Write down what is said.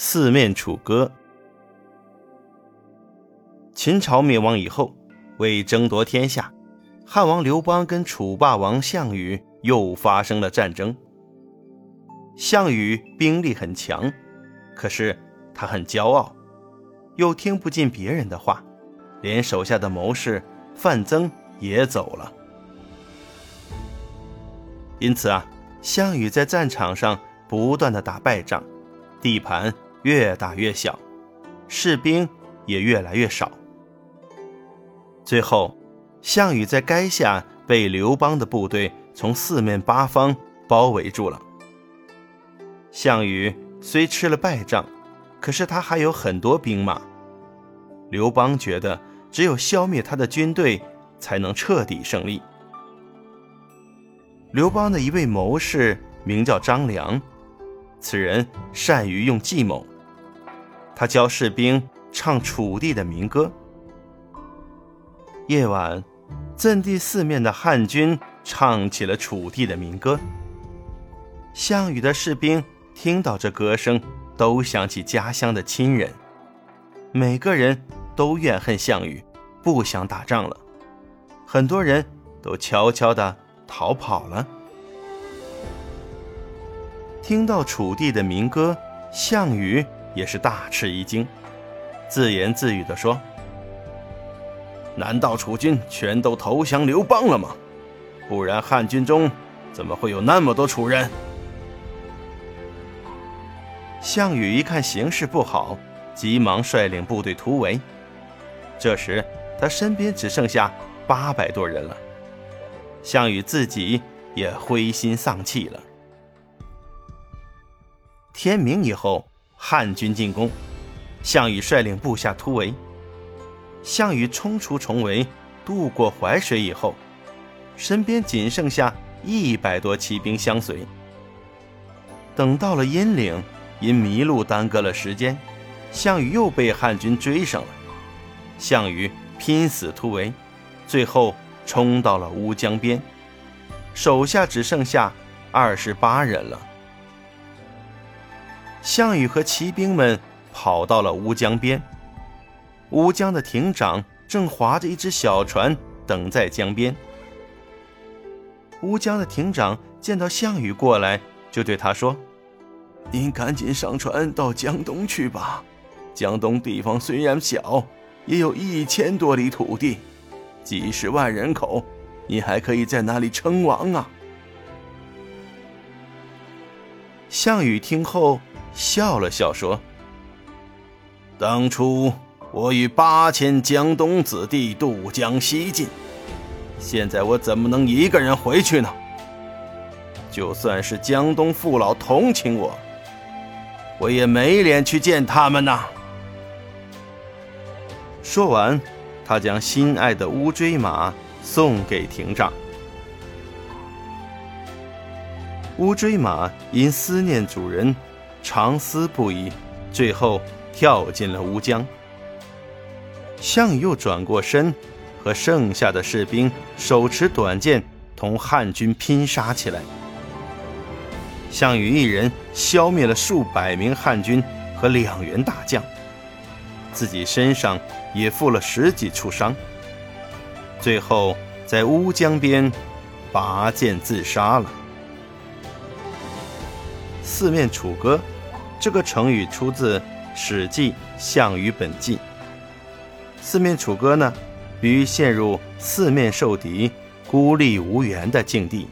四面楚歌。秦朝灭亡以后，为争夺天下，汉王刘邦跟楚霸王项羽又发生了战争。项羽兵力很强，可是他很骄傲，又听不进别人的话，连手下的谋士范增也走了。因此啊，项羽在战场上不断的打败仗，地盘。越打越小，士兵也越来越少。最后，项羽在垓下被刘邦的部队从四面八方包围住了。项羽虽吃了败仗，可是他还有很多兵马。刘邦觉得只有消灭他的军队，才能彻底胜利。刘邦的一位谋士名叫张良。此人善于用计谋，他教士兵唱楚地的民歌。夜晚，阵地四面的汉军唱起了楚地的民歌。项羽的士兵听到这歌声，都想起家乡的亲人，每个人都怨恨项羽，不想打仗了。很多人都悄悄地逃跑了。听到楚地的民歌，项羽也是大吃一惊，自言自语地说：“难道楚军全都投降刘邦了吗？不然汉军中怎么会有那么多楚人？”项羽一看形势不好，急忙率领部队突围。这时他身边只剩下八百多人了，项羽自己也灰心丧气了。天明以后，汉军进攻，项羽率领部下突围。项羽冲出重围，渡过淮水以后，身边仅剩下一百多骑兵相随。等到了阴岭，因迷路耽搁了时间，项羽又被汉军追上了。项羽拼死突围，最后冲到了乌江边，手下只剩下二十八人了。项羽和骑兵们跑到了乌江边，乌江的亭长正划着一只小船等在江边。乌江的亭长见到项羽过来，就对他说：“您赶紧上船到江东去吧，江东地方虽然小，也有一千多里土地，几十万人口，你还可以在那里称王啊。”项羽听后。笑了笑说：“当初我与八千江东子弟渡江西进，现在我怎么能一个人回去呢？就算是江东父老同情我，我也没脸去见他们呐。”说完，他将心爱的乌骓马送给亭长。乌骓马因思念主人。长思不已，最后跳进了乌江。项羽又转过身，和剩下的士兵手持短剑，同汉军拼杀起来。项羽一人消灭了数百名汉军和两员大将，自己身上也负了十几处伤。最后在乌江边拔剑自杀了。四面楚歌。这个成语出自《史记·项羽本纪》。四面楚歌呢，比喻陷入四面受敌、孤立无援的境地。